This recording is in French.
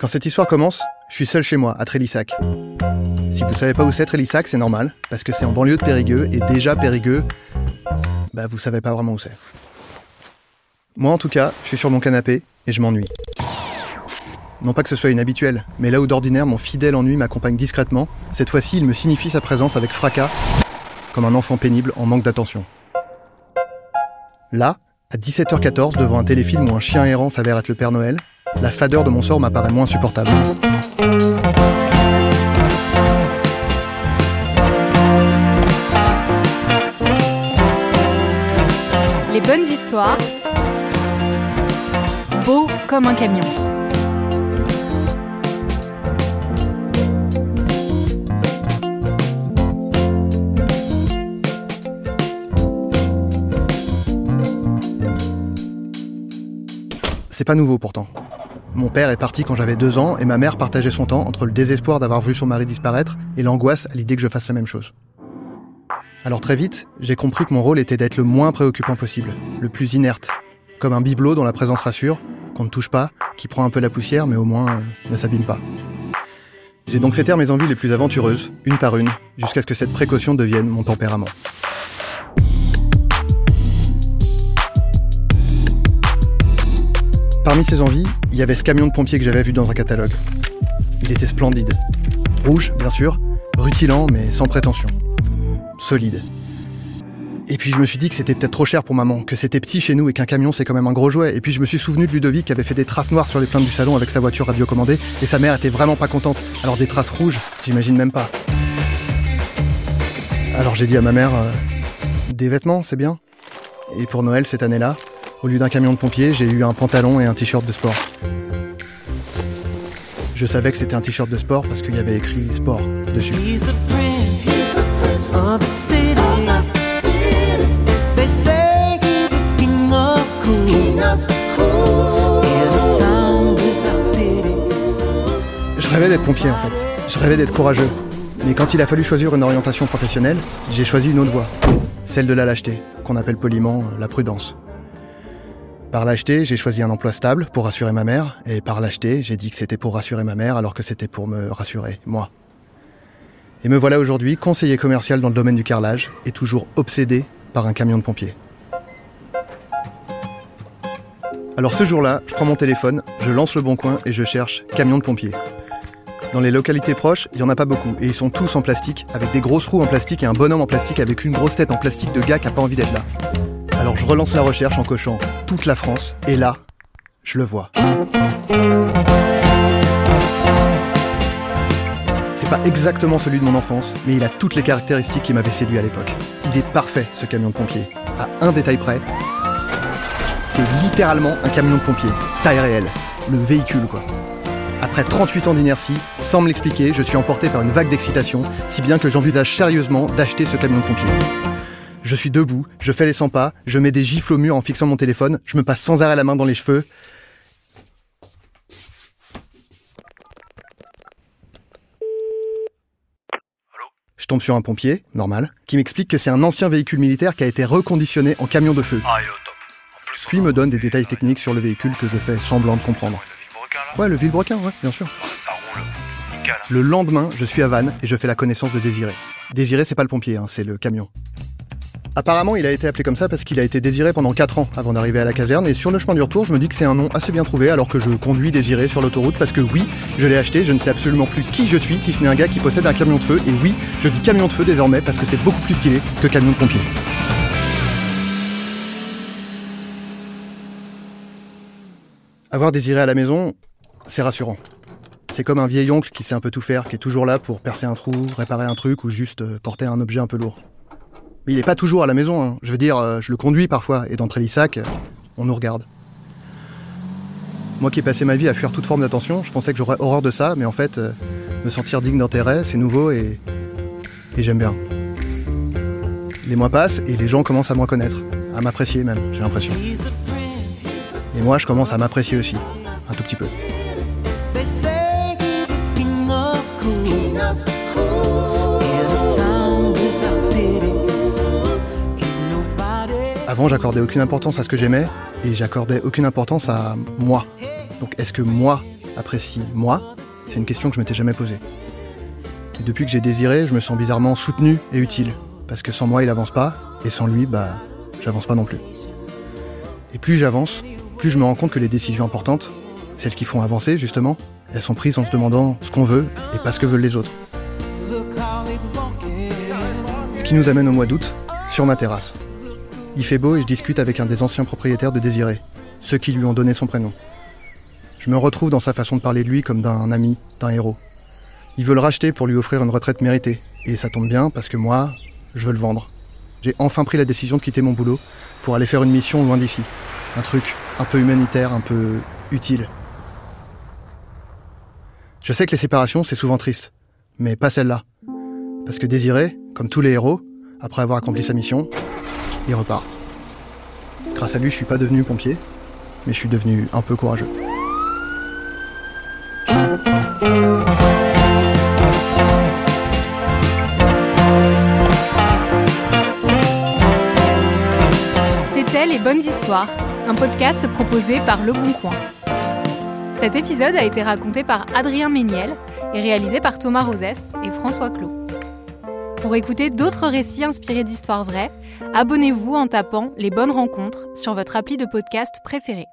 Quand cette histoire commence, je suis seul chez moi, à Trélissac. Si vous savez pas où c'est Trélissac, c'est normal, parce que c'est en banlieue de Périgueux, et déjà Périgueux, bah vous savez pas vraiment où c'est. Moi en tout cas, je suis sur mon canapé, et je m'ennuie. Non pas que ce soit inhabituel, mais là où d'ordinaire mon fidèle ennui m'accompagne discrètement, cette fois-ci il me signifie sa présence avec fracas, comme un enfant pénible en manque d'attention. Là, à 17h14, devant un téléfilm où un chien errant s'avère être le Père Noël, la fadeur de mon sort m'apparaît moins supportable. Les bonnes histoires, beau comme un camion. C'est pas nouveau pourtant. Mon père est parti quand j'avais deux ans et ma mère partageait son temps entre le désespoir d'avoir vu son mari disparaître et l'angoisse à l'idée que je fasse la même chose. Alors très vite, j'ai compris que mon rôle était d'être le moins préoccupant possible, le plus inerte, comme un bibelot dont la présence rassure, qu'on ne touche pas, qui prend un peu la poussière mais au moins euh, ne s'abîme pas. J'ai donc fait taire mes envies les plus aventureuses, une par une, jusqu'à ce que cette précaution devienne mon tempérament. Parmi ces envies, il y avait ce camion de pompier que j'avais vu dans un catalogue. Il était splendide. Rouge, bien sûr, rutilant, mais sans prétention. Solide. Et puis je me suis dit que c'était peut-être trop cher pour maman, que c'était petit chez nous et qu'un camion c'est quand même un gros jouet. Et puis je me suis souvenu de Ludovic qui avait fait des traces noires sur les plaintes du salon avec sa voiture radiocommandée et sa mère était vraiment pas contente. Alors des traces rouges, j'imagine même pas. Alors j'ai dit à ma mère, euh, des vêtements, c'est bien. Et pour Noël cette année-là, au lieu d'un camion de pompier, j'ai eu un pantalon et un t-shirt de sport. Je savais que c'était un t-shirt de sport parce qu'il y avait écrit sport dessus. Je rêvais d'être pompier en fait. Je rêvais d'être courageux. Mais quand il a fallu choisir une orientation professionnelle, j'ai choisi une autre voie. Celle de la lâcheté, qu'on appelle poliment la prudence. Par lâcheté, j'ai choisi un emploi stable pour rassurer ma mère, et par lâcheté, j'ai dit que c'était pour rassurer ma mère alors que c'était pour me rassurer, moi. Et me voilà aujourd'hui conseiller commercial dans le domaine du carrelage, et toujours obsédé par un camion de pompiers. Alors ce jour-là, je prends mon téléphone, je lance le bon coin et je cherche camion de pompiers. Dans les localités proches, il n'y en a pas beaucoup, et ils sont tous en plastique, avec des grosses roues en plastique et un bonhomme en plastique avec une grosse tête en plastique de gars qui a pas envie d'être là. Alors je relance la recherche en cochant toute la France, et là, je le vois. C'est pas exactement celui de mon enfance, mais il a toutes les caractéristiques qui m'avaient séduit à l'époque. Il est parfait, ce camion de pompier. À un détail près, c'est littéralement un camion de pompier, taille réelle, le véhicule quoi. Après 38 ans d'inertie, sans me l'expliquer, je suis emporté par une vague d'excitation, si bien que j'envisage sérieusement d'acheter ce camion de pompier. Je suis debout, je fais les 100 pas, je mets des gifles au mur en fixant mon téléphone, je me passe sans arrêt la main dans les cheveux. Je tombe sur un pompier, normal, qui m'explique que c'est un ancien véhicule militaire qui a été reconditionné en camion de feu. Puis me donne des détails techniques sur le véhicule que je fais semblant de comprendre. Ouais, le Villebrequin, ouais, bien sûr. Le lendemain, je suis à Vannes et je fais la connaissance de Désiré. Désiré, c'est pas le pompier, hein, c'est le camion. Apparemment, il a été appelé comme ça parce qu'il a été désiré pendant 4 ans avant d'arriver à la caserne. Et sur le chemin du retour, je me dis que c'est un nom assez bien trouvé alors que je conduis désiré sur l'autoroute parce que oui, je l'ai acheté, je ne sais absolument plus qui je suis si ce n'est un gars qui possède un camion de feu. Et oui, je dis camion de feu désormais parce que c'est beaucoup plus stylé que camion de pompier. Avoir désiré à la maison, c'est rassurant. C'est comme un vieil oncle qui sait un peu tout faire, qui est toujours là pour percer un trou, réparer un truc ou juste euh, porter un objet un peu lourd. Il n'est pas toujours à la maison, hein. je veux dire, euh, je le conduis parfois, et dans Trélissac, euh, on nous regarde. Moi qui ai passé ma vie à fuir toute forme d'attention, je pensais que j'aurais horreur de ça, mais en fait, me sentir digne d'intérêt, c'est nouveau et j'aime bien. Les mois passent et les gens commencent à me reconnaître, à m'apprécier même, j'ai l'impression. Et moi, je commence à m'apprécier aussi, un tout petit peu. Avant, j'accordais aucune importance à ce que j'aimais et j'accordais aucune importance à moi. Donc, est-ce que moi, apprécie moi? C'est une question que je m'étais jamais posée. Et depuis que j'ai désiré, je me sens bizarrement soutenu et utile. Parce que sans moi, il avance pas, et sans lui, bah, j'avance pas non plus. Et plus j'avance, plus je me rends compte que les décisions importantes, celles qui font avancer justement, elles sont prises en se demandant ce qu'on veut et pas ce que veulent les autres. Ce qui nous amène au mois d'août, sur ma terrasse. Il fait beau et je discute avec un des anciens propriétaires de Désiré, ceux qui lui ont donné son prénom. Je me retrouve dans sa façon de parler de lui comme d'un ami, d'un héros. Il veut le racheter pour lui offrir une retraite méritée, et ça tombe bien parce que moi, je veux le vendre. J'ai enfin pris la décision de quitter mon boulot pour aller faire une mission loin d'ici. Un truc un peu humanitaire, un peu utile. Je sais que les séparations, c'est souvent triste, mais pas celle-là. Parce que Désiré, comme tous les héros, après avoir accompli sa mission, il repart. Grâce à lui, je suis pas devenu pompier, mais je suis devenu un peu courageux. C'était Les Bonnes Histoires, un podcast proposé par Le Bon Coin. Cet épisode a été raconté par Adrien Méniel et réalisé par Thomas Rosès et François Clot. Pour écouter d'autres récits inspirés d'histoires vraies, abonnez-vous en tapant Les Bonnes Rencontres sur votre appli de podcast préféré.